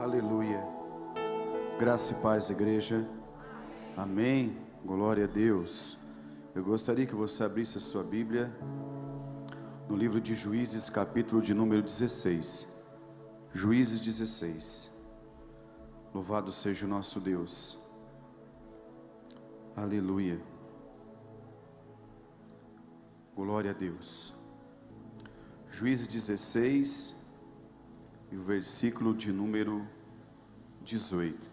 Aleluia. Graça e paz, igreja. Amém. Glória a Deus. Eu gostaria que você abrisse a sua Bíblia no livro de Juízes, capítulo de número 16. Juízes 16. Louvado seja o nosso Deus. Aleluia. Glória a Deus. Juízes 16 e o versículo de número 18.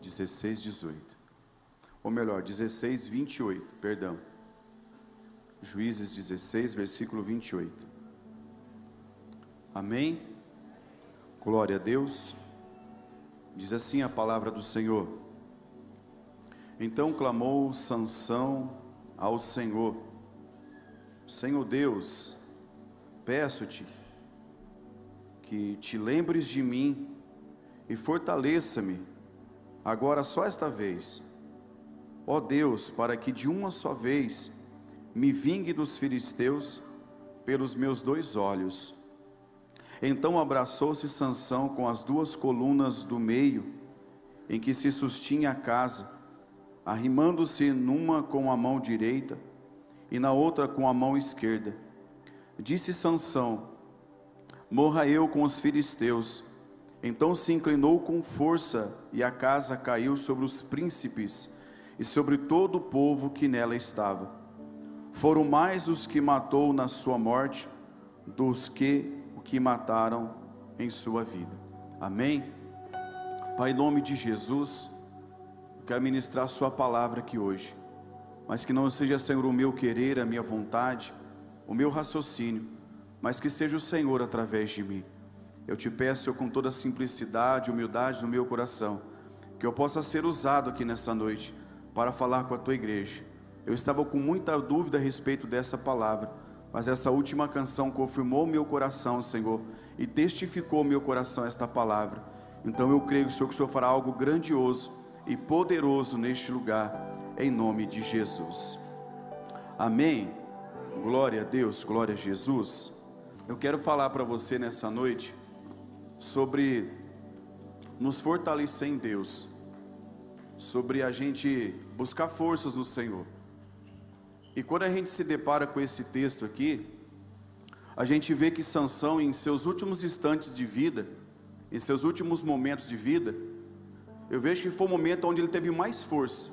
16, 18. Ou melhor, 16, 28, perdão. Juízes 16, versículo 28. Amém? Glória a Deus. Diz assim a palavra do Senhor. Então clamou Sansão ao Senhor: Senhor Deus, peço-te que te lembres de mim e fortaleça-me, agora só esta vez, ó Deus, para que de uma só vez me vingue dos filisteus pelos meus dois olhos. Então abraçou-se Sansão com as duas colunas do meio, em que se sustinha a casa, arrimando-se numa com a mão direita e na outra com a mão esquerda. Disse Sansão: Morra eu com os filisteus. Então se inclinou com força, e a casa caiu sobre os príncipes e sobre todo o povo que nela estava. Foram mais os que matou na sua morte dos que o que mataram em sua vida. Amém? Pai, em nome de Jesus, quero ministrar a Sua palavra aqui hoje mas que não seja, Senhor, o meu querer, a minha vontade, o meu raciocínio, mas que seja o Senhor através de mim. Eu te peço, Senhor, com toda simplicidade e humildade no meu coração, que eu possa ser usado aqui nessa noite para falar com a tua igreja. Eu estava com muita dúvida a respeito dessa palavra, mas essa última canção confirmou meu coração, Senhor, e testificou meu coração esta palavra. Então eu creio, Senhor, que o Senhor fará algo grandioso e poderoso neste lugar em nome de Jesus. Amém. Glória a Deus, glória a Jesus. Eu quero falar para você nessa noite sobre nos fortalecer em Deus, sobre a gente buscar forças no Senhor. E quando a gente se depara com esse texto aqui, a gente vê que Sansão, em seus últimos instantes de vida, em seus últimos momentos de vida, eu vejo que foi o momento onde ele teve mais força.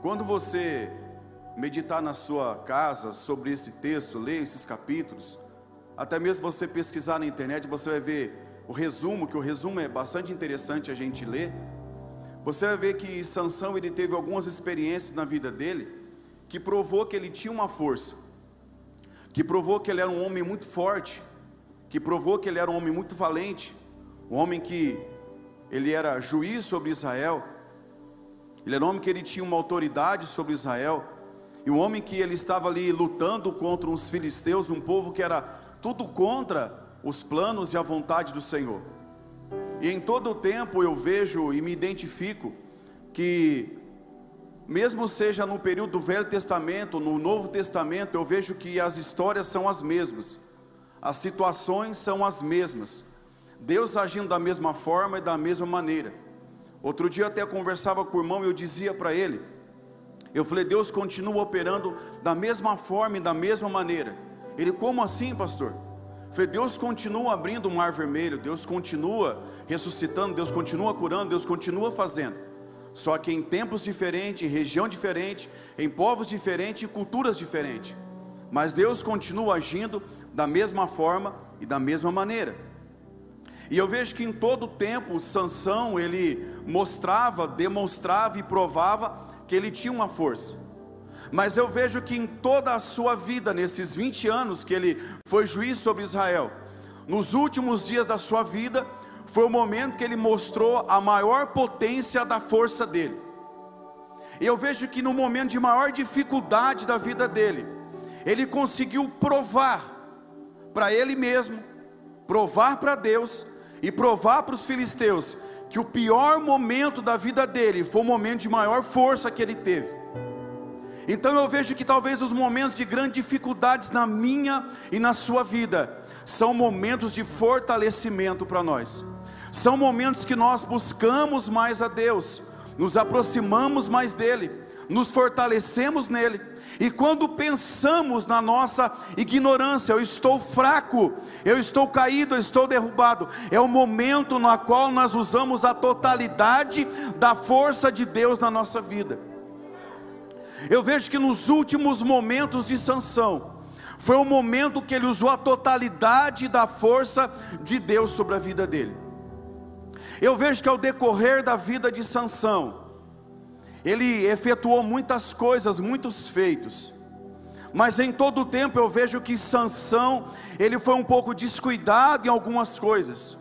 Quando você meditar na sua casa sobre esse texto, ler esses capítulos, até mesmo você pesquisar na internet, você vai ver o resumo, que o resumo é bastante interessante a gente ler. Você vai ver que Sansão ele teve algumas experiências na vida dele que provou que ele tinha uma força, que provou que ele era um homem muito forte, que provou que ele era um homem muito valente, um homem que ele era juiz sobre Israel, ele era um homem que ele tinha uma autoridade sobre Israel, e um homem que ele estava ali lutando contra os filisteus, um povo que era tudo contra os planos e a vontade do Senhor. E em todo o tempo eu vejo e me identifico que mesmo seja no período do Velho Testamento, no Novo Testamento, eu vejo que as histórias são as mesmas, as situações são as mesmas, Deus agindo da mesma forma e da mesma maneira. Outro dia até conversava com o irmão e eu dizia para ele, eu falei, Deus continua operando da mesma forma e da mesma maneira. Ele, como assim, pastor? Falei, Deus continua abrindo o mar vermelho, Deus continua ressuscitando, Deus continua curando, Deus continua fazendo. Só que em tempos diferentes, em região diferente, em povos diferentes e culturas diferentes. Mas Deus continua agindo da mesma forma e da mesma maneira. E eu vejo que em todo tempo Sansão ele mostrava, demonstrava e provava que ele tinha uma força. Mas eu vejo que em toda a sua vida, nesses 20 anos que ele foi juiz sobre Israel, nos últimos dias da sua vida, foi o momento que ele mostrou a maior potência da força dele. E eu vejo que no momento de maior dificuldade da vida dele, ele conseguiu provar para ele mesmo, provar para Deus e provar para os filisteus que o pior momento da vida dele foi o momento de maior força que ele teve. Então eu vejo que talvez os momentos de grandes dificuldades na minha e na sua vida são momentos de fortalecimento para nós. São momentos que nós buscamos mais a Deus, nos aproximamos mais dEle, nos fortalecemos nele. E quando pensamos na nossa ignorância, eu estou fraco, eu estou caído, eu estou derrubado, é o momento no qual nós usamos a totalidade da força de Deus na nossa vida. Eu vejo que nos últimos momentos de Sansão, foi o momento que ele usou a totalidade da força de Deus sobre a vida dele. Eu vejo que ao decorrer da vida de Sansão, ele efetuou muitas coisas, muitos feitos. Mas em todo o tempo eu vejo que Sansão, ele foi um pouco descuidado em algumas coisas.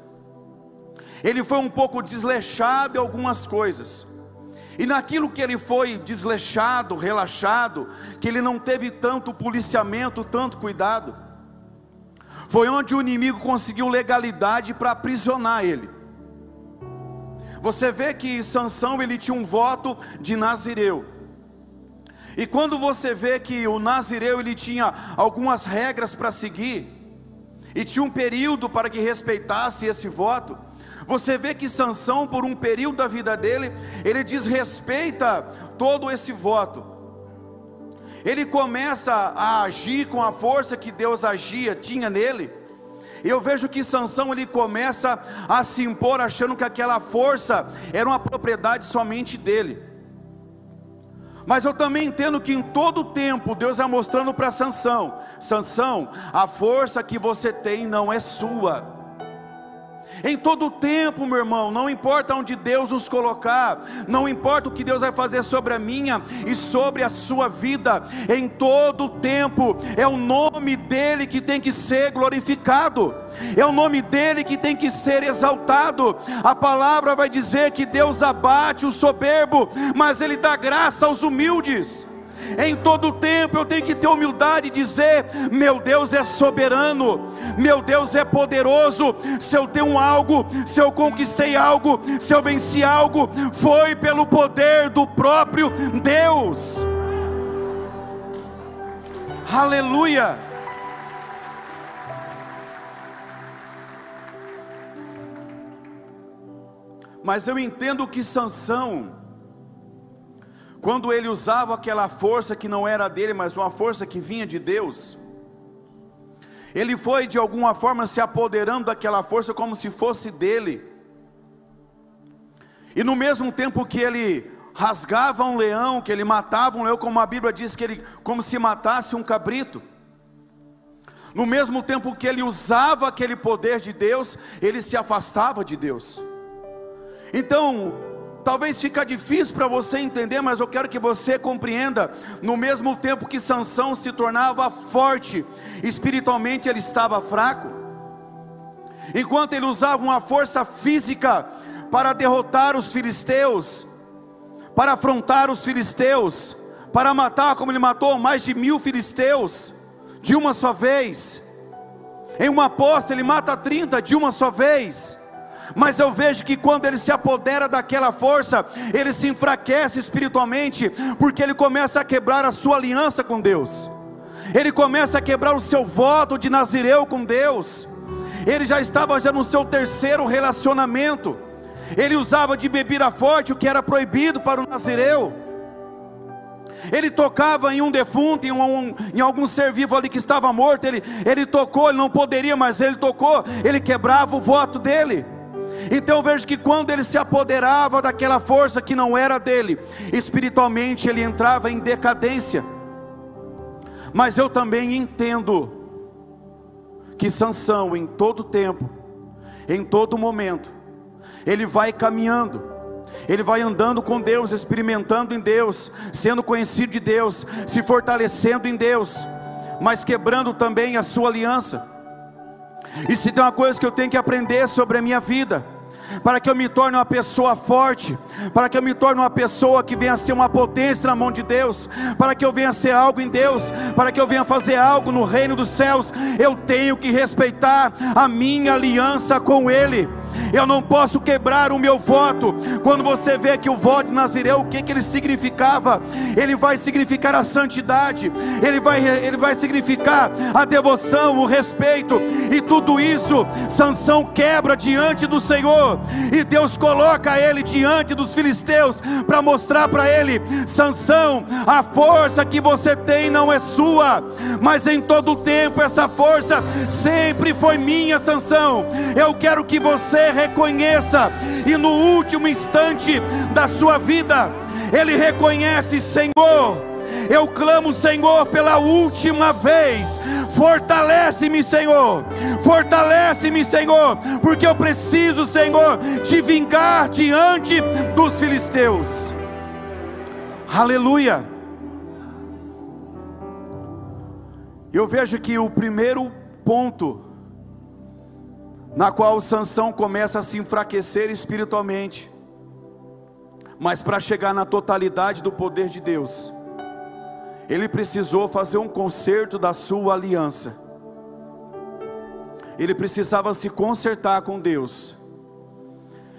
Ele foi um pouco desleixado em algumas coisas. E naquilo que ele foi desleixado, relaxado, que ele não teve tanto policiamento, tanto cuidado, foi onde o inimigo conseguiu legalidade para aprisionar ele. Você vê que Sansão ele tinha um voto de Nazireu. E quando você vê que o Nazireu ele tinha algumas regras para seguir, e tinha um período para que respeitasse esse voto, você vê que Sansão, por um período da vida dele, ele desrespeita todo esse voto. Ele começa a agir com a força que Deus agia, tinha nele. Eu vejo que Sansão ele começa a se impor achando que aquela força era uma propriedade somente dele. Mas eu também entendo que em todo tempo Deus é mostrando para Sansão, Sansão, a força que você tem não é sua. Em todo tempo, meu irmão, não importa onde Deus nos colocar, não importa o que Deus vai fazer sobre a minha e sobre a sua vida, em todo tempo, é o nome dEle que tem que ser glorificado, é o nome dEle que tem que ser exaltado. A palavra vai dizer que Deus abate o soberbo, mas Ele dá graça aos humildes. Em todo tempo eu tenho que ter humildade e dizer: meu Deus é soberano, meu Deus é poderoso. Se eu tenho algo, se eu conquistei algo, se eu venci algo, foi pelo poder do próprio Deus. Aleluia. Mas eu entendo que Sansão quando ele usava aquela força que não era dele, mas uma força que vinha de Deus, ele foi de alguma forma se apoderando daquela força como se fosse dele. E no mesmo tempo que ele rasgava um leão, que ele matava um leão, como a Bíblia diz que ele como se matasse um cabrito. No mesmo tempo que ele usava aquele poder de Deus, ele se afastava de Deus. Então, Talvez fica difícil para você entender, mas eu quero que você compreenda. No mesmo tempo que Sansão se tornava forte, espiritualmente ele estava fraco. Enquanto ele usava uma força física para derrotar os filisteus, para afrontar os filisteus, para matar, como ele matou mais de mil filisteus, de uma só vez. Em uma aposta ele mata 30 de uma só vez mas eu vejo que quando ele se apodera daquela força, ele se enfraquece espiritualmente, porque ele começa a quebrar a sua aliança com Deus, ele começa a quebrar o seu voto de Nazireu com Deus, ele já estava já no seu terceiro relacionamento, ele usava de bebida forte, o que era proibido para o Nazireu. Ele tocava em um defunto, em, um, em algum ser vivo ali que estava morto. Ele, ele tocou, ele não poderia, mas ele tocou. Ele quebrava o voto dele. Então eu vejo que quando ele se apoderava daquela força que não era dele, espiritualmente ele entrava em decadência. Mas eu também entendo que Sansão em todo tempo, em todo momento, ele vai caminhando, ele vai andando com Deus, experimentando em Deus, sendo conhecido de Deus, se fortalecendo em Deus, mas quebrando também a sua aliança. E se tem uma coisa que eu tenho que aprender sobre a minha vida, para que eu me torne uma pessoa forte, para que eu me torne uma pessoa que venha ser uma potência na mão de Deus, para que eu venha ser algo em Deus, para que eu venha fazer algo no reino dos céus, eu tenho que respeitar a minha aliança com Ele. Eu não posso quebrar o meu voto. Quando você vê que o voto de Nazireu, o que, que ele significava? Ele vai significar a santidade, ele vai, ele vai significar a devoção, o respeito, e tudo isso Sansão quebra diante do Senhor, e Deus coloca ele diante dos filisteus para mostrar para ele: Sansão, a força que você tem não é sua, mas em todo o tempo essa força sempre foi minha, Sansão. Eu quero que você reconheça e no último instante da sua vida, ele reconhece, Senhor, eu clamo, Senhor, pela última vez. Fortalece-me, Senhor. Fortalece-me, Senhor, porque eu preciso, Senhor, te vingar diante dos filisteus. Aleluia. Eu vejo que o primeiro ponto na qual Sansão começa a se enfraquecer espiritualmente, mas para chegar na totalidade do poder de Deus, ele precisou fazer um conserto da sua aliança. Ele precisava se consertar com Deus.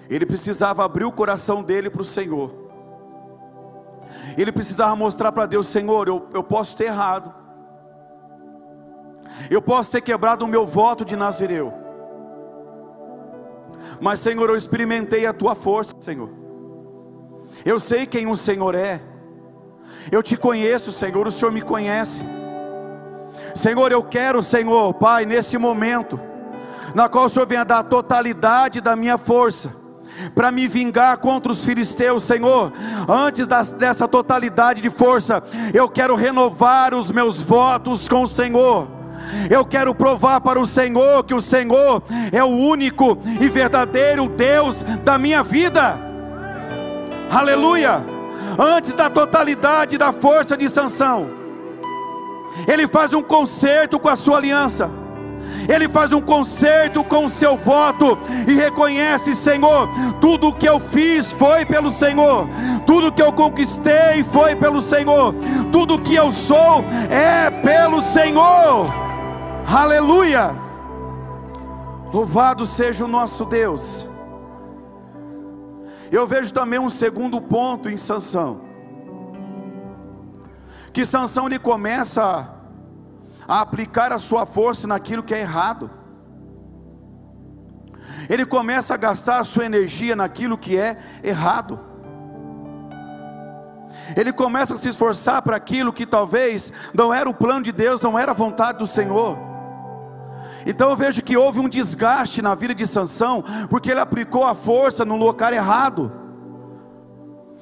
Ele precisava abrir o coração dele para o Senhor. Ele precisava mostrar para Deus: Senhor, eu, eu posso ter errado. Eu posso ter quebrado o meu voto de Nazireu. Mas, Senhor, eu experimentei a tua força, Senhor. Eu sei quem o Senhor é. Eu te conheço, Senhor, o Senhor me conhece. Senhor, eu quero, Senhor, Pai, nesse momento, na qual o Senhor venha dar a totalidade da minha força, para me vingar contra os filisteus, Senhor. Antes das, dessa totalidade de força, eu quero renovar os meus votos com o Senhor. Eu quero provar para o Senhor que o Senhor é o único e verdadeiro Deus da minha vida. Aleluia antes da totalidade da força de Sansão. Ele faz um concerto com a sua aliança. Ele faz um concerto com o seu voto e reconhece, Senhor, tudo o que eu fiz foi pelo Senhor, tudo que eu conquistei foi pelo Senhor, tudo que eu sou é pelo Senhor. Aleluia! Louvado seja o nosso Deus. Eu vejo também um segundo ponto em Sansão. Que Sansão ele começa a aplicar a sua força naquilo que é errado. Ele começa a gastar a sua energia naquilo que é errado. Ele começa a se esforçar para aquilo que talvez não era o plano de Deus, não era a vontade do Senhor. Então eu vejo que houve um desgaste na vida de Sansão, porque ele aplicou a força no lugar errado,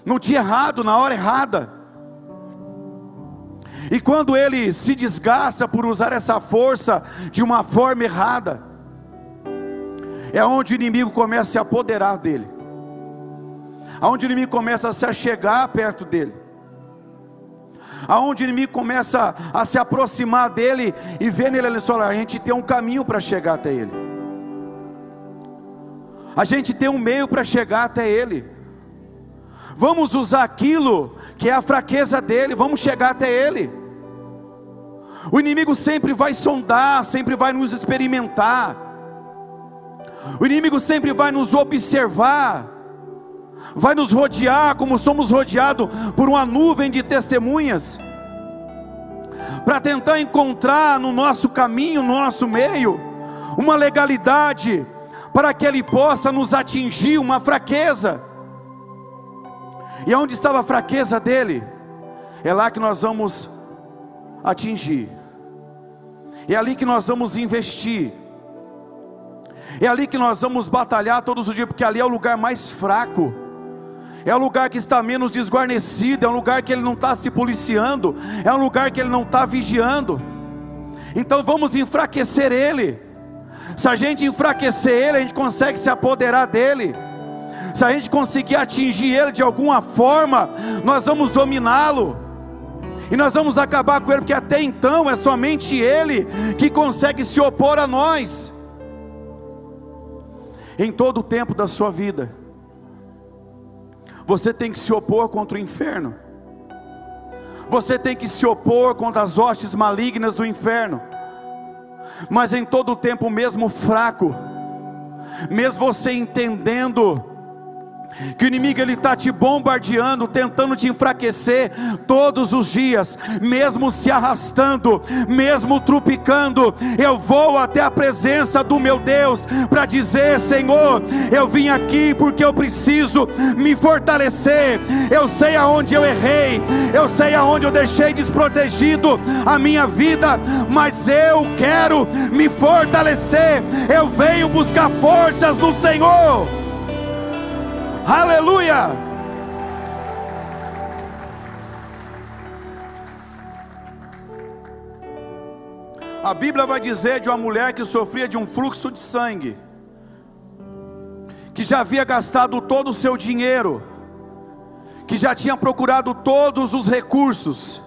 no dia errado, na hora errada. E quando ele se desgasta por usar essa força de uma forma errada, é onde o inimigo começa a se apoderar dele, aonde o inimigo começa a se achegar perto dele aonde o inimigo começa a se aproximar dele e vê nele, olha, a gente tem um caminho para chegar até ele. A gente tem um meio para chegar até ele. Vamos usar aquilo que é a fraqueza dele, vamos chegar até ele. O inimigo sempre vai sondar, sempre vai nos experimentar. O inimigo sempre vai nos observar vai nos rodear como somos rodeados por uma nuvem de testemunhas, para tentar encontrar no nosso caminho, no nosso meio, uma legalidade, para que Ele possa nos atingir uma fraqueza. E onde estava a fraqueza dele? É lá que nós vamos atingir, é ali que nós vamos investir, é ali que nós vamos batalhar todos os dias, porque ali é o lugar mais fraco é um lugar que está menos desguarnecido, é um lugar que ele não está se policiando, é um lugar que ele não está vigiando. Então vamos enfraquecer ele. Se a gente enfraquecer ele, a gente consegue se apoderar dele. Se a gente conseguir atingir ele de alguma forma, nós vamos dominá-lo. E nós vamos acabar com ele, porque até então é somente ele que consegue se opor a nós. Em todo o tempo da sua vida você tem que se opor contra o inferno. Você tem que se opor contra as hostes malignas do inferno. Mas em todo o tempo, mesmo fraco, mesmo você entendendo que o inimigo ele está te bombardeando, tentando te enfraquecer todos os dias, mesmo se arrastando, mesmo trupicando. Eu vou até a presença do meu Deus para dizer: Senhor, eu vim aqui porque eu preciso me fortalecer. Eu sei aonde eu errei, eu sei aonde eu deixei desprotegido a minha vida, mas eu quero me fortalecer. Eu venho buscar forças no Senhor. Aleluia! A Bíblia vai dizer de uma mulher que sofria de um fluxo de sangue, que já havia gastado todo o seu dinheiro, que já tinha procurado todos os recursos,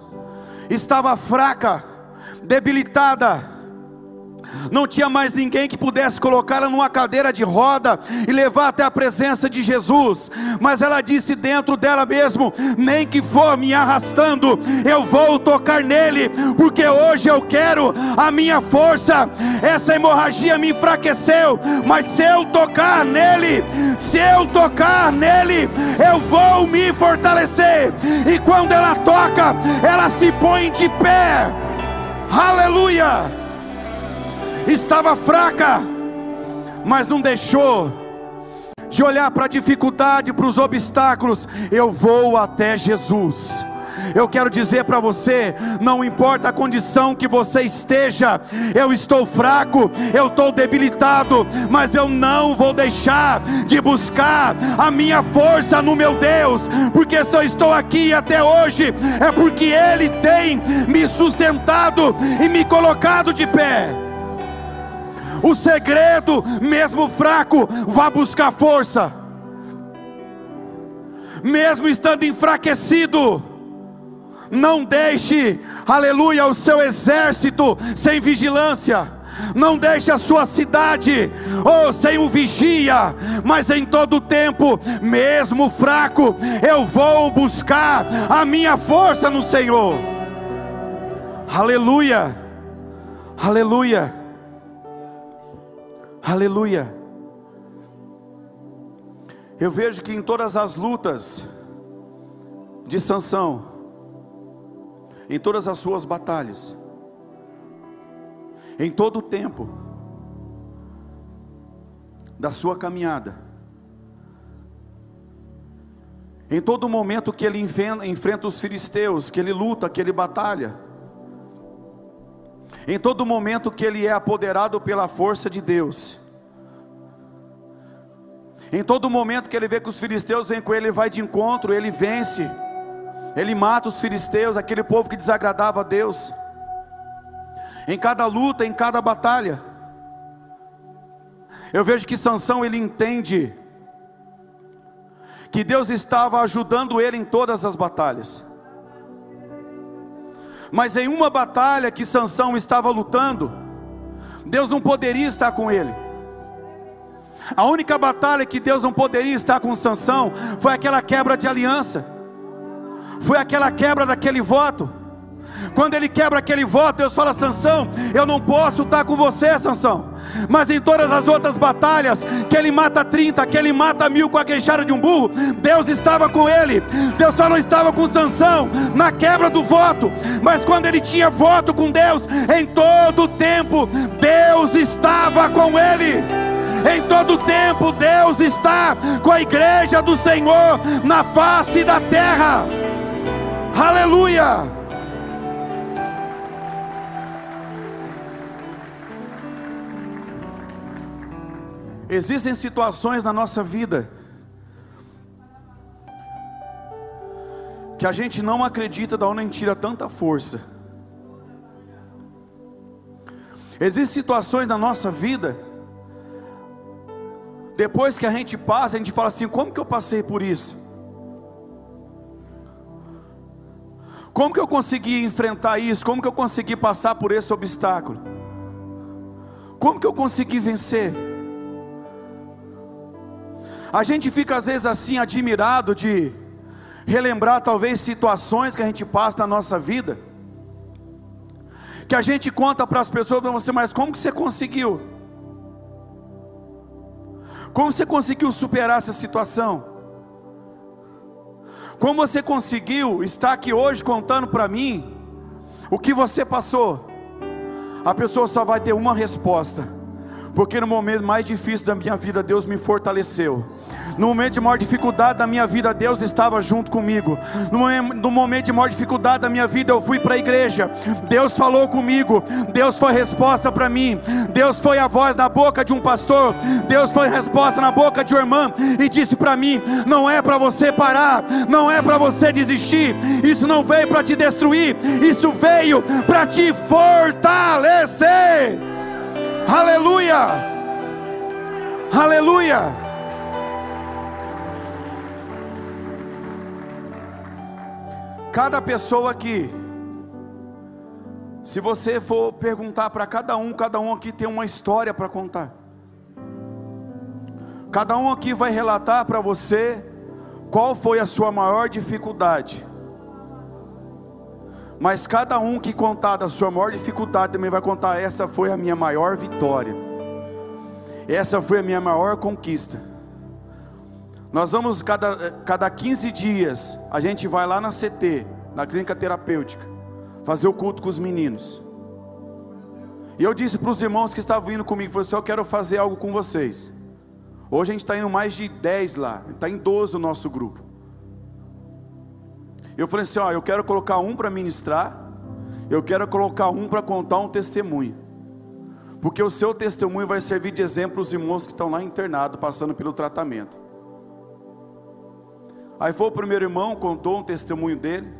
estava fraca, debilitada, não tinha mais ninguém que pudesse colocá-la numa cadeira de roda e levar até a presença de Jesus, mas ela disse dentro dela mesmo: nem que for me arrastando, eu vou tocar nele, porque hoje eu quero a minha força. Essa hemorragia me enfraqueceu, mas se eu tocar nele, se eu tocar nele, eu vou me fortalecer. E quando ela toca, ela se põe de pé. Aleluia! Estava fraca, mas não deixou de olhar para a dificuldade, para os obstáculos. Eu vou até Jesus. Eu quero dizer para você: não importa a condição que você esteja, eu estou fraco, eu estou debilitado, mas eu não vou deixar de buscar a minha força no meu Deus, porque se eu estou aqui até hoje, é porque Ele tem me sustentado e me colocado de pé. O segredo, mesmo fraco, vá buscar força. Mesmo estando enfraquecido, não deixe, aleluia, o seu exército sem vigilância. Não deixe a sua cidade, ou oh, sem um vigia, mas em todo tempo, mesmo fraco, eu vou buscar a minha força no Senhor. Aleluia, aleluia. Aleluia. Eu vejo que em todas as lutas de Sansão, em todas as suas batalhas, em todo o tempo da sua caminhada, em todo momento que ele enfrenta os filisteus, que ele luta, que ele batalha, em todo momento que ele é apoderado pela força de Deus, em todo momento que ele vê que os filisteus vêm com ele, ele vai de encontro, ele vence, ele mata os filisteus, aquele povo que desagradava a Deus. Em cada luta, em cada batalha, eu vejo que Sansão ele entende que Deus estava ajudando ele em todas as batalhas. Mas em uma batalha que Sansão estava lutando, Deus não poderia estar com ele. A única batalha que Deus não poderia estar com Sansão foi aquela quebra de aliança. Foi aquela quebra daquele voto. Quando ele quebra aquele voto, Deus fala: Sansão, eu não posso estar com você, Sansão. Mas em todas as outras batalhas, que ele mata 30, que ele mata mil com a queixada de um burro, Deus estava com ele. Deus só não estava com Sansão na quebra do voto, mas quando ele tinha voto com Deus, em todo tempo, Deus estava com ele. Em todo tempo, Deus está com a igreja do Senhor na face da terra. Aleluia! Existem situações na nossa vida que a gente não acredita de onde tira tanta força. Existem situações na nossa vida, depois que a gente passa, a gente fala assim: como que eu passei por isso? Como que eu consegui enfrentar isso? Como que eu consegui passar por esse obstáculo? Como que eu consegui vencer? A gente fica às vezes assim admirado de relembrar talvez situações que a gente passa na nossa vida, que a gente conta para as pessoas para você, mas como que você conseguiu? Como você conseguiu superar essa situação? Como você conseguiu estar aqui hoje contando para mim o que você passou? A pessoa só vai ter uma resposta, porque no momento mais difícil da minha vida, Deus me fortaleceu. No momento de maior dificuldade da minha vida, Deus estava junto comigo. No momento de maior dificuldade da minha vida, eu fui para a igreja. Deus falou comigo. Deus foi resposta para mim. Deus foi a voz na boca de um pastor. Deus foi resposta na boca de uma irmã e disse para mim: não é para você parar, não é para você desistir. Isso não veio para te destruir, isso veio para te fortalecer. Aleluia! Aleluia! Cada pessoa aqui, se você for perguntar para cada um, cada um aqui tem uma história para contar. Cada um aqui vai relatar para você qual foi a sua maior dificuldade. Mas cada um que contar da sua maior dificuldade também vai contar: essa foi a minha maior vitória, essa foi a minha maior conquista. Nós vamos cada, cada 15 dias, a gente vai lá na CT, na clínica terapêutica, fazer o culto com os meninos. E eu disse para os irmãos que estavam vindo comigo, falei assim, eu quero fazer algo com vocês. Hoje a gente está indo mais de 10 lá, está em 12 o nosso grupo. Eu falei assim, ó, eu quero colocar um para ministrar, eu quero colocar um para contar um testemunho. Porque o seu testemunho vai servir de exemplo aos irmãos que estão lá internados, passando pelo tratamento. Aí foi o primeiro irmão, contou um testemunho dele.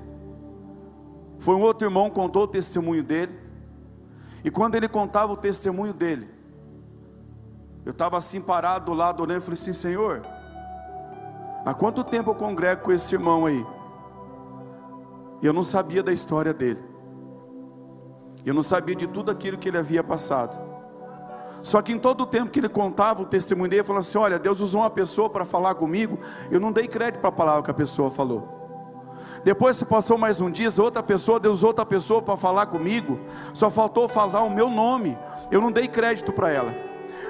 Foi um outro irmão, contou o testemunho dele. E quando ele contava o testemunho dele, eu estava assim parado do lado olhando e falei assim: Senhor, há quanto tempo eu congrego com esse irmão aí? E eu não sabia da história dele. Eu não sabia de tudo aquilo que ele havia passado. Só que em todo o tempo que ele contava o testemunho dele, ele falou assim: Olha, Deus usou uma pessoa para falar comigo. Eu não dei crédito para a palavra que a pessoa falou. Depois se passou mais um dia, outra pessoa, Deus outra pessoa para falar comigo. Só faltou falar o meu nome. Eu não dei crédito para ela.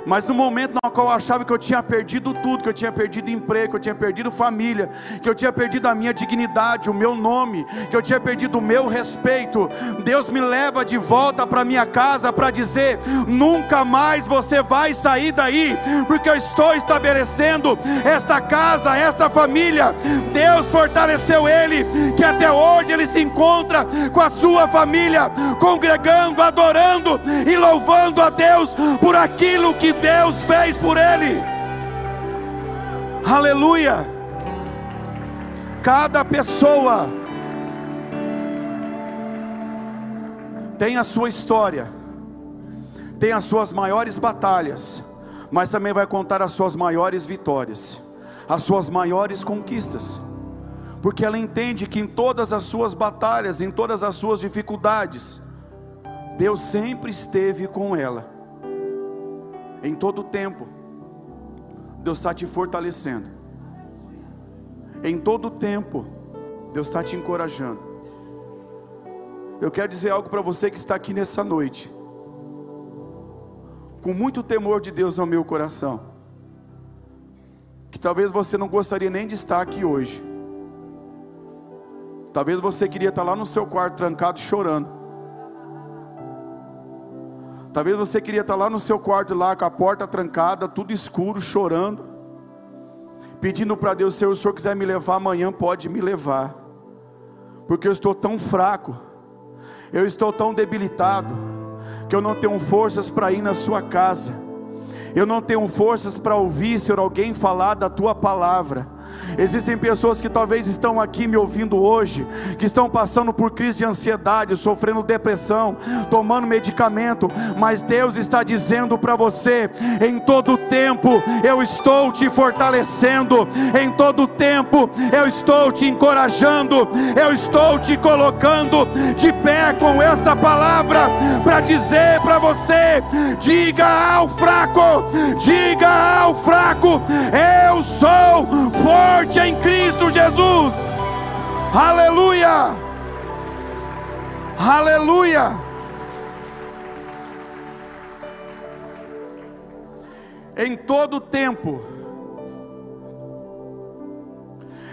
Mas no momento no qual eu achava que eu tinha perdido tudo, que eu tinha perdido emprego, que eu tinha perdido família, que eu tinha perdido a minha dignidade, o meu nome, que eu tinha perdido o meu respeito, Deus me leva de volta para minha casa para dizer: nunca mais você vai sair daí, porque eu estou estabelecendo esta casa, esta família. Deus fortaleceu ele, que até hoje ele se encontra com a sua família, congregando, adorando e louvando a Deus por aquilo que Deus fez por ele. Aleluia. Cada pessoa tem a sua história, tem as suas maiores batalhas, mas também vai contar as suas maiores vitórias, as suas maiores conquistas, porque ela entende que em todas as suas batalhas, em todas as suas dificuldades, Deus sempre esteve com ela em todo tempo, Deus está te fortalecendo. Em todo tempo, Deus está te encorajando. Eu quero dizer algo para você que está aqui nessa noite, com muito temor de Deus ao meu coração, que talvez você não gostaria nem de estar aqui hoje. Talvez você queria estar lá no seu quarto trancado chorando. Talvez você queria estar lá no seu quarto lá com a porta trancada, tudo escuro, chorando, pedindo para Deus, Senhor, se o Senhor quiser me levar amanhã, pode me levar. Porque eu estou tão fraco, eu estou tão debilitado, que eu não tenho forças para ir na sua casa. Eu não tenho forças para ouvir, Senhor, alguém falar da tua palavra. Existem pessoas que talvez estão aqui me ouvindo hoje, que estão passando por crise de ansiedade, sofrendo depressão, tomando medicamento, mas Deus está dizendo para você: em todo tempo eu estou te fortalecendo, em todo tempo eu estou te encorajando, eu estou te colocando de pé com essa palavra para dizer para você: diga ao fraco, diga ao fraco, eu sou forte morte em Cristo Jesus. Aleluia! Aleluia! Em todo tempo,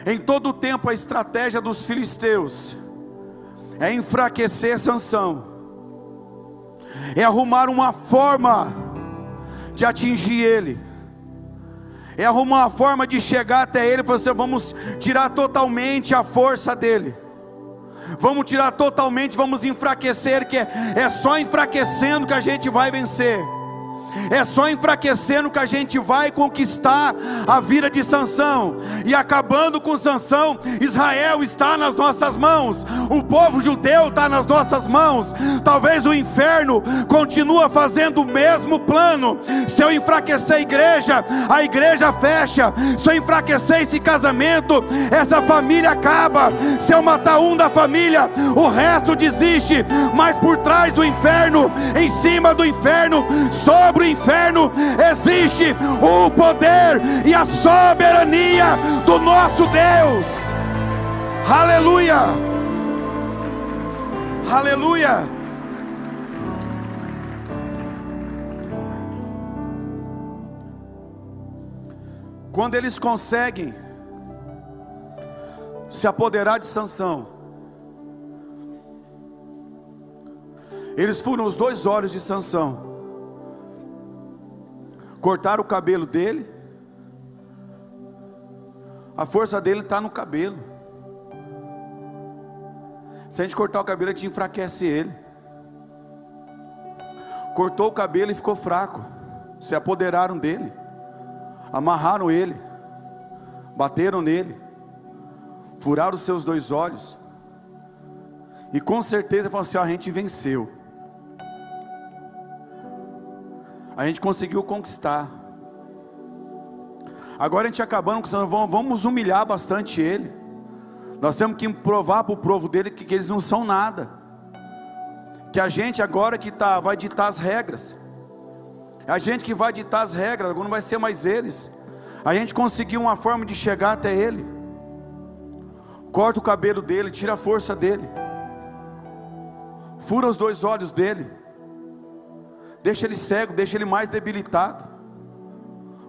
em todo tempo a estratégia dos filisteus é enfraquecer Sansão, é arrumar uma forma de atingir ele é arrumar uma forma de chegar até ele e falar assim: vamos tirar totalmente a força dele. Vamos tirar totalmente, vamos enfraquecer, que é, é só enfraquecendo que a gente vai vencer. É só enfraquecendo que a gente vai conquistar a vida de Sansão. E acabando com Sansão, Israel está nas nossas mãos. O povo judeu está nas nossas mãos. Talvez o inferno continue fazendo o mesmo plano. Se eu enfraquecer a igreja, a igreja fecha. Se eu enfraquecer esse casamento, essa família acaba. Se eu matar um da família, o resto desiste. Mas por trás do inferno, em cima do inferno, sobre o inferno existe o poder e a soberania do nosso Deus. Aleluia! Aleluia! Quando eles conseguem se apoderar de Sansão, eles furam os dois olhos de Sansão cortaram o cabelo dele. A força dele está no cabelo. Se a gente cortar o cabelo, a gente enfraquece ele. Cortou o cabelo e ficou fraco. Se apoderaram dele. Amarraram ele. Bateram nele. Furaram os seus dois olhos. E com certeza falaram assim: ó, a gente venceu. A gente conseguiu conquistar. Agora a gente acabando conquistando, vamos humilhar bastante ele. Nós temos que provar para o povo dele que, que, eles não são nada. Que a gente agora que tá, vai ditar as regras. A gente que vai ditar as regras, agora não vai ser mais eles. A gente conseguiu uma forma de chegar até ele. Corta o cabelo dele, tira a força dele. Fura os dois olhos dele deixa ele cego, deixa ele mais debilitado.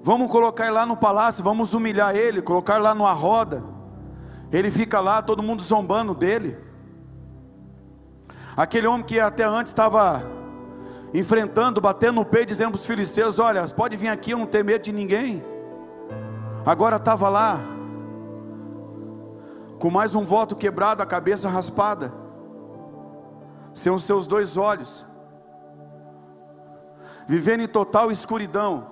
Vamos colocar ele lá no palácio, vamos humilhar ele, colocar lá numa roda. Ele fica lá, todo mundo zombando dele. Aquele homem que até antes estava enfrentando, batendo no peito, dizendo para os filisteus: Olha, pode vir aqui, eu não tenho medo de ninguém. Agora estava lá, com mais um voto quebrado, a cabeça raspada, sem os seus dois olhos vivendo em total escuridão,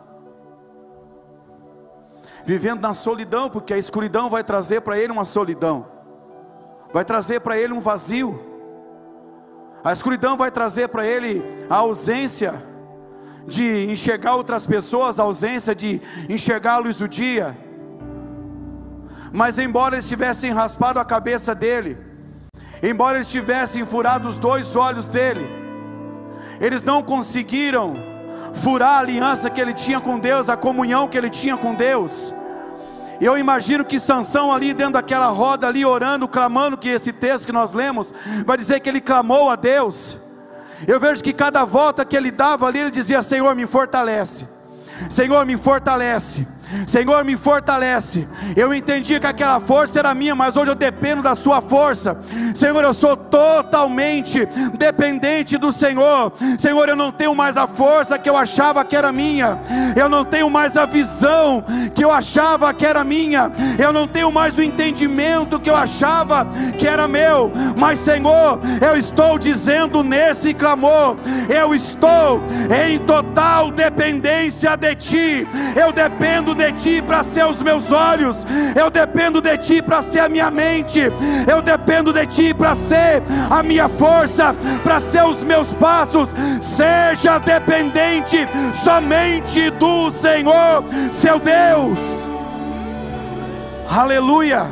vivendo na solidão, porque a escuridão vai trazer para ele uma solidão, vai trazer para ele um vazio, a escuridão vai trazer para ele a ausência de enxergar outras pessoas, a ausência de enxergar a luz do dia. Mas embora eles tivessem raspado a cabeça dele, embora eles tivessem furado os dois olhos dele, eles não conseguiram furar a aliança que ele tinha com Deus, a comunhão que ele tinha com Deus. Eu imagino que Sansão ali dentro daquela roda ali orando, clamando que esse texto que nós lemos vai dizer que ele clamou a Deus. Eu vejo que cada volta que ele dava ali ele dizia: "Senhor, me fortalece. Senhor, me fortalece. Senhor, me fortalece. Eu entendi que aquela força era minha, mas hoje eu dependo da Sua força. Senhor, eu sou totalmente dependente do Senhor. Senhor, eu não tenho mais a força que eu achava que era minha. Eu não tenho mais a visão que eu achava que era minha. Eu não tenho mais o entendimento que eu achava que era meu. Mas, Senhor, eu estou dizendo nesse clamor: eu estou em total dependência de Ti. Eu dependo de de Ti para ser os meus olhos, eu dependo de Ti para ser a minha mente, eu dependo de Ti para ser a minha força, para ser os meus passos. Seja dependente somente do Senhor, seu Deus. Aleluia.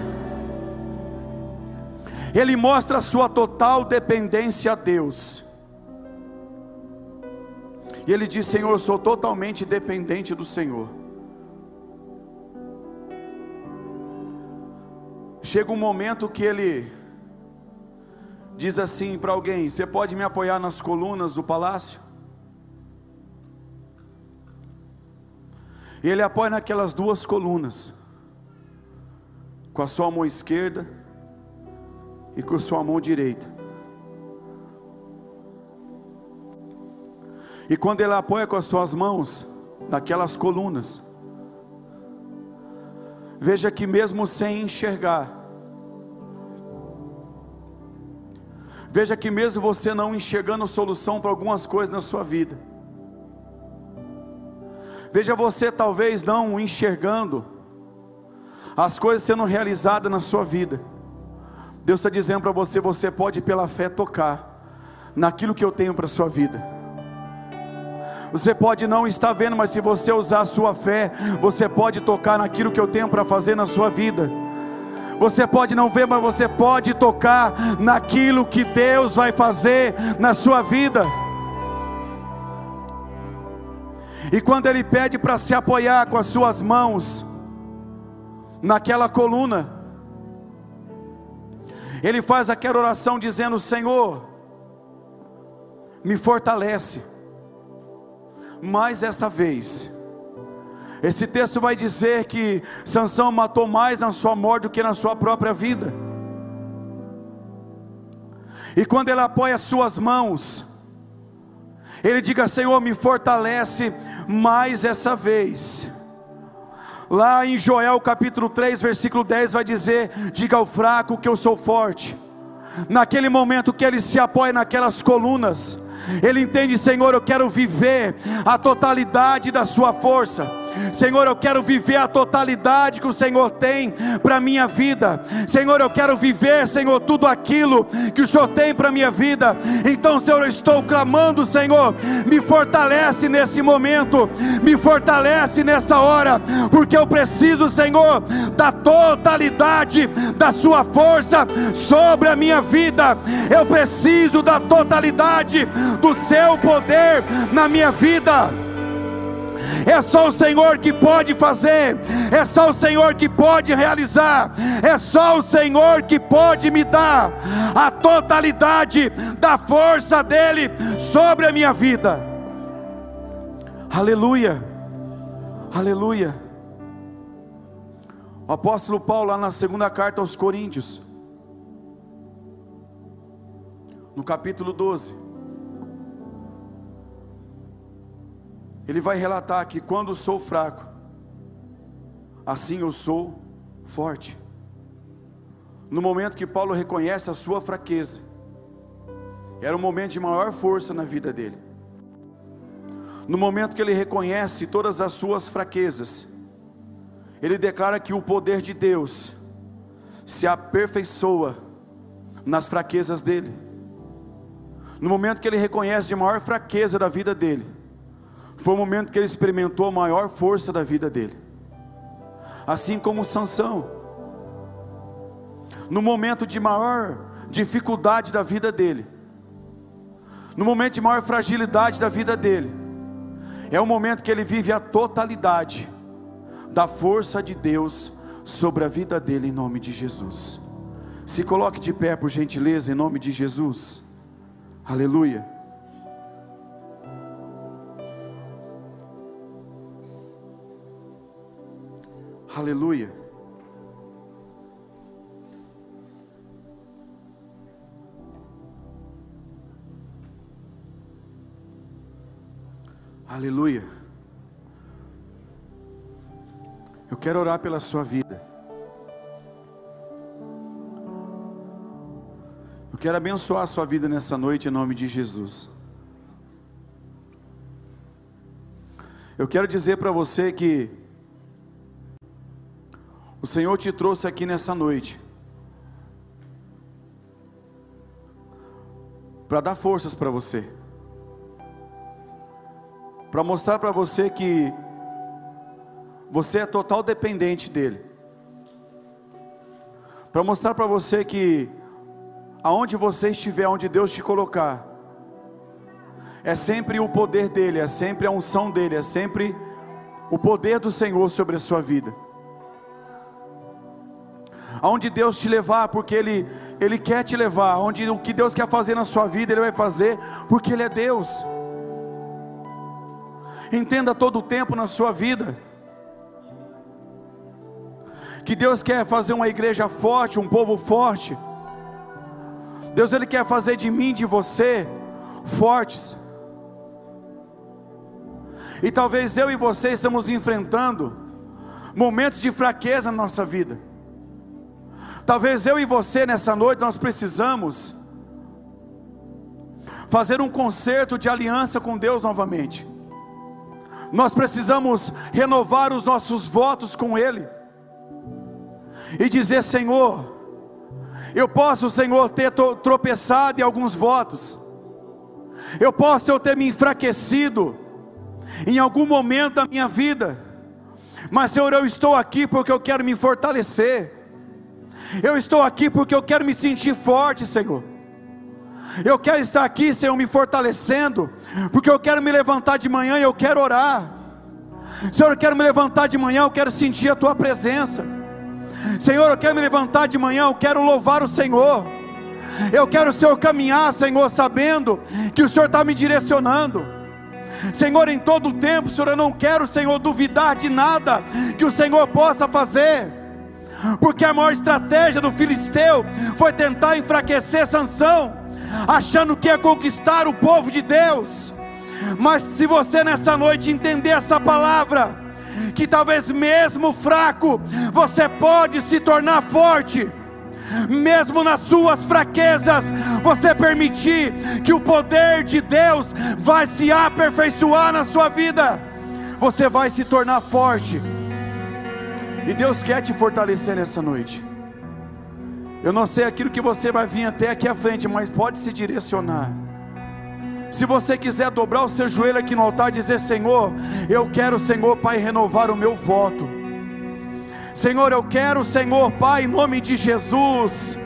Ele mostra a sua total dependência a Deus. E ele diz: Senhor, eu sou totalmente dependente do Senhor. Chega um momento que ele diz assim para alguém: Você pode me apoiar nas colunas do palácio? E ele apoia naquelas duas colunas. com a sua mão esquerda e com a sua mão direita. E quando ele apoia com as suas mãos naquelas colunas, veja que mesmo sem enxergar, veja que mesmo você não enxergando solução para algumas coisas na sua vida, veja você talvez não enxergando as coisas sendo realizadas na sua vida, Deus está dizendo para você: você pode pela fé tocar naquilo que eu tenho para a sua vida. Você pode não estar vendo, mas se você usar a sua fé, você pode tocar naquilo que eu tenho para fazer na sua vida. Você pode não ver, mas você pode tocar naquilo que Deus vai fazer na sua vida. E quando Ele pede para se apoiar com as suas mãos naquela coluna, Ele faz aquela oração dizendo: Senhor, me fortalece mais esta vez. Esse texto vai dizer que Sansão matou mais na sua morte do que na sua própria vida. E quando ele apoia as suas mãos, ele diga: Senhor, me fortalece mais essa vez. Lá em Joel capítulo 3, versículo 10 vai dizer: Diga ao fraco que eu sou forte. Naquele momento que ele se apoia naquelas colunas, ele entende, Senhor, eu quero viver a totalidade da Sua força. Senhor, eu quero viver a totalidade que o Senhor tem para minha vida. Senhor, eu quero viver, Senhor, tudo aquilo que o Senhor tem para minha vida. Então, Senhor, eu estou clamando, Senhor, me fortalece nesse momento, me fortalece nessa hora, porque eu preciso, Senhor, da totalidade da Sua força sobre a minha vida. Eu preciso da totalidade do Seu poder na minha vida. É só o Senhor que pode fazer, é só o Senhor que pode realizar, é só o Senhor que pode me dar a totalidade da força dEle sobre a minha vida. Aleluia, aleluia. O apóstolo Paulo, lá na segunda carta aos Coríntios, no capítulo 12, ele vai relatar que quando sou fraco, assim eu sou forte. No momento que Paulo reconhece a sua fraqueza, era o momento de maior força na vida dele. No momento que ele reconhece todas as suas fraquezas, ele declara que o poder de Deus se aperfeiçoa nas fraquezas dele. No momento que ele reconhece a maior fraqueza da vida dele, foi o momento que ele experimentou a maior força da vida dele. Assim como Sansão. No momento de maior dificuldade da vida dele. No momento de maior fragilidade da vida dele. É o momento que ele vive a totalidade da força de Deus sobre a vida dele em nome de Jesus. Se coloque de pé por gentileza em nome de Jesus. Aleluia. Aleluia. Aleluia. Eu quero orar pela sua vida. Eu quero abençoar a sua vida nessa noite em nome de Jesus. Eu quero dizer para você que o Senhor te trouxe aqui nessa noite para dar forças para você, para mostrar para você que você é total dependente dEle, para mostrar para você que aonde você estiver, onde Deus te colocar, é sempre o poder dEle, é sempre a unção dEle, é sempre o poder do Senhor sobre a sua vida aonde Deus te levar, porque Ele, Ele quer te levar, onde o que Deus quer fazer na sua vida, Ele vai fazer, porque Ele é Deus. Entenda todo o tempo na sua vida. que Deus quer fazer uma igreja forte, um povo forte. Deus ele quer fazer de mim, de você, fortes. E talvez eu e você estamos enfrentando momentos de fraqueza na nossa vida. Talvez eu e você nessa noite nós precisamos fazer um concerto de aliança com Deus novamente. Nós precisamos renovar os nossos votos com Ele e dizer: Senhor, eu posso, Senhor, ter tropeçado em alguns votos, eu posso eu ter me enfraquecido em algum momento da minha vida, mas Senhor, eu estou aqui porque eu quero me fortalecer, eu estou aqui porque eu quero me sentir forte, Senhor. Eu quero estar aqui, Senhor, me fortalecendo, porque eu quero me levantar de manhã e eu quero orar. Senhor, eu quero me levantar de manhã, eu quero sentir a tua presença. Senhor, eu quero me levantar de manhã, eu quero louvar o Senhor. Eu quero, Senhor, caminhar, Senhor, sabendo que o Senhor está me direcionando. Senhor, em todo o tempo, Senhor, eu não quero, Senhor, duvidar de nada que o Senhor possa fazer. Porque a maior estratégia do filisteu foi tentar enfraquecer Sansão, achando que ia conquistar o povo de Deus. Mas se você nessa noite entender essa palavra, que talvez mesmo fraco, você pode se tornar forte. Mesmo nas suas fraquezas, você permitir que o poder de Deus vai se aperfeiçoar na sua vida, você vai se tornar forte. E Deus quer te fortalecer nessa noite. Eu não sei aquilo que você vai vir até aqui à frente, mas pode se direcionar. Se você quiser dobrar o seu joelho aqui no altar e dizer: Senhor, eu quero, Senhor, Pai, renovar o meu voto. Senhor, eu quero, Senhor, Pai, em nome de Jesus,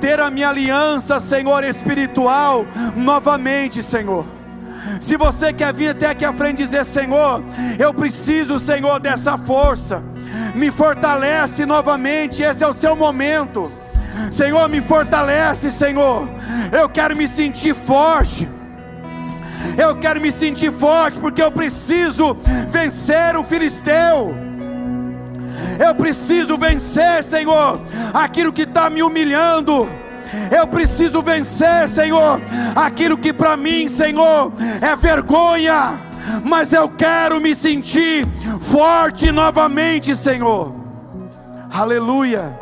ter a minha aliança, Senhor, espiritual, novamente, Senhor. Se você quer vir até aqui à frente e dizer: Senhor, eu preciso, Senhor, dessa força, me fortalece novamente, esse é o seu momento. Senhor, me fortalece, Senhor. Eu quero me sentir forte. Eu quero me sentir forte porque eu preciso vencer o filisteu. Eu preciso vencer, Senhor, aquilo que está me humilhando. Eu preciso vencer, Senhor, aquilo que para mim, Senhor, é vergonha. Mas eu quero me sentir forte novamente, Senhor. Aleluia.